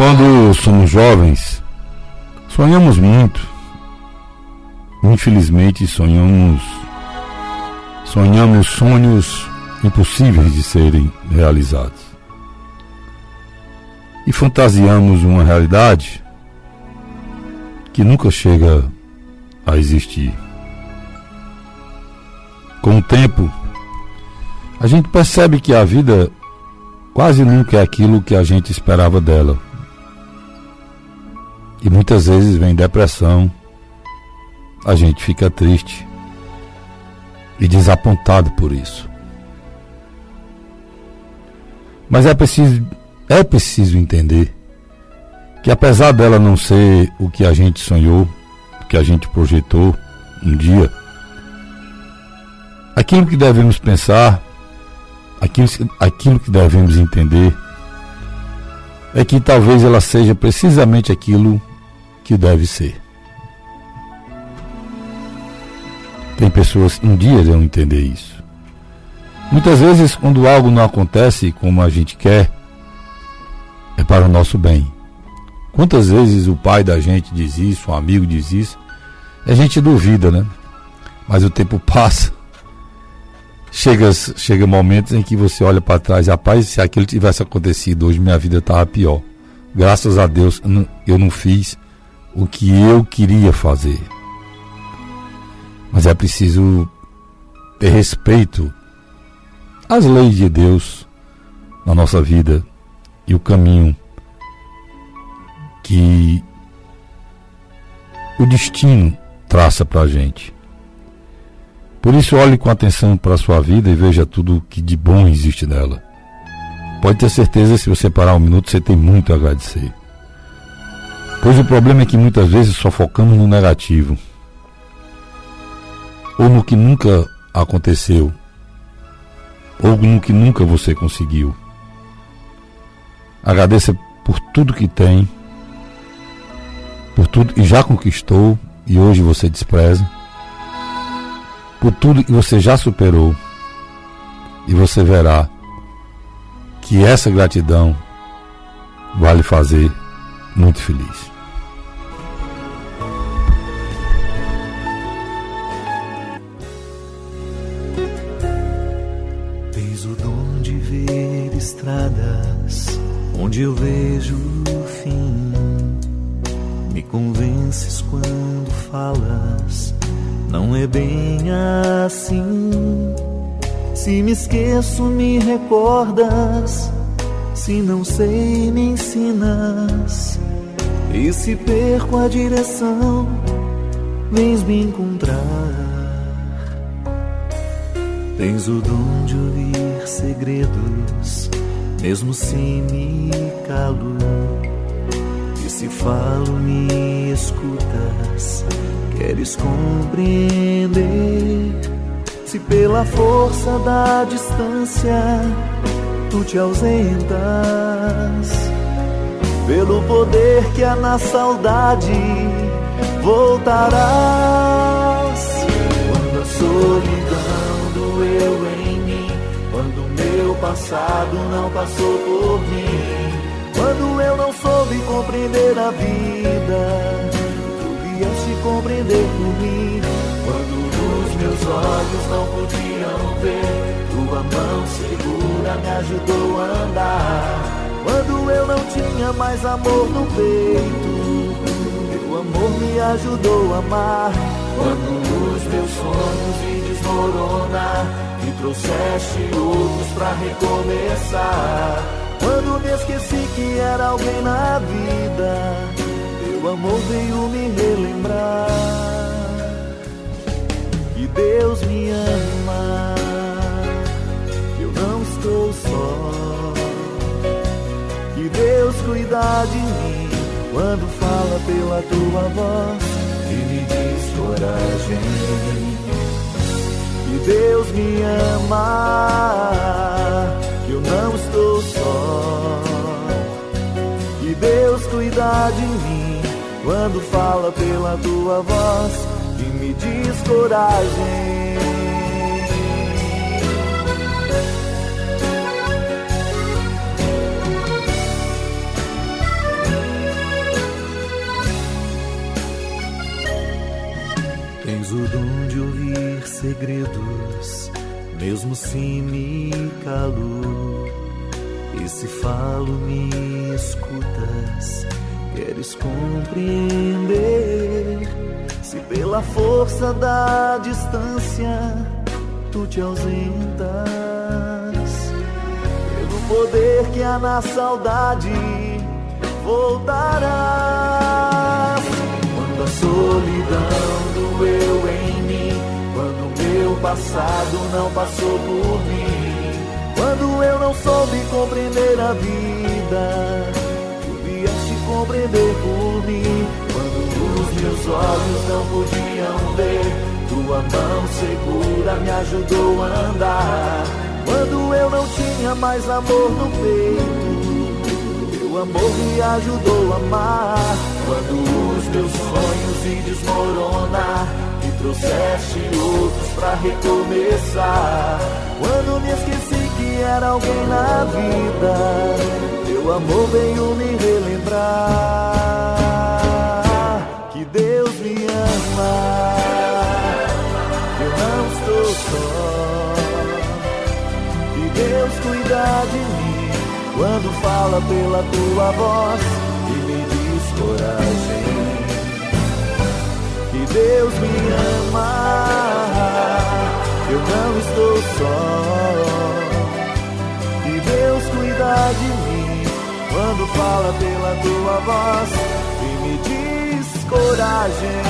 Quando somos jovens, sonhamos muito. Infelizmente, sonhamos sonhamos sonhos impossíveis de serem realizados. E fantasiamos uma realidade que nunca chega a existir. Com o tempo, a gente percebe que a vida quase nunca é aquilo que a gente esperava dela. E muitas vezes vem depressão, a gente fica triste e desapontado por isso. Mas é preciso, é preciso entender que apesar dela não ser o que a gente sonhou, o que a gente projetou um dia, aquilo que devemos pensar, aquilo, aquilo que devemos entender, é que talvez ela seja precisamente aquilo que deve ser. Tem pessoas um dia irão entender isso. Muitas vezes, quando algo não acontece como a gente quer, é para o nosso bem. Quantas vezes o pai da gente diz isso, um amigo diz isso, a gente duvida, né? Mas o tempo passa. Chega, chega momentos em que você olha para trás, rapaz, se aquilo tivesse acontecido hoje, minha vida estava pior. Graças a Deus eu não fiz o que eu queria fazer. Mas é preciso ter respeito às leis de Deus na nossa vida e o caminho que o destino traça para a gente. Por isso, olhe com atenção para a sua vida e veja tudo que de bom existe nela. Pode ter certeza, se você parar um minuto, você tem muito a agradecer. Pois o problema é que muitas vezes só focamos no negativo. Ou no que nunca aconteceu, ou no que nunca você conseguiu. Agradeça por tudo que tem, por tudo que já conquistou e hoje você despreza, por tudo que você já superou, e você verá que essa gratidão vai lhe fazer muito feliz. estradas onde eu vejo o fim. Me convences quando falas, não é bem assim. Se me esqueço, me recordas. Se não sei, me ensinas. E se perco a direção, vens me encontrar. Tens o dom de ouvir segredos mesmo se me calo. E se falo, me escutas, queres compreender. Se pela força da distância tu te ausentas, pelo poder que há na saudade voltarás. Quando a solidão doeu em passado não passou por mim. Quando eu não soube compreender a vida, tu vieste compreender por mim. Quando os meus olhos não podiam ver, tua mão segura me ajudou a andar. Quando eu não tinha mais amor no peito, teu amor me ajudou a amar. Quando os meus sonhos me desmoronar e trouxeste outros pra recomeçar. Quando me esqueci que era alguém na vida, teu amor veio me relembrar. Cuida de mim quando fala pela tua voz e me diz coragem que Deus me ama, que eu não estou só. Que Deus cuida de mim quando fala pela tua voz e me diz coragem. Segredos, mesmo se me calo. E se falo, me escutas, queres compreender. Se pela força da distância tu te ausentas, pelo poder que há na saudade voltarás. Quando a solidão doeu em meu passado não passou por mim, quando eu não soube compreender a vida, tu vieste compreender por mim. Quando os meus olhos não podiam ver, tua mão segura me ajudou a andar. Quando eu não tinha mais amor no peito teu amor me ajudou a amar. Quando os meus sonhos se desmoronar, trouxeste outros pra recomeçar. Quando me esqueci que era alguém na vida, teu amor veio me relembrar que Deus me ama. Eu não estou só. Que Deus cuida de mim quando fala pela tua voz e me diz coragem Deus me ama, eu não estou só. E Deus cuida de mim quando fala pela tua voz e me diz coragem.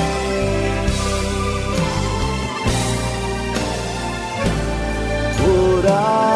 Coragem.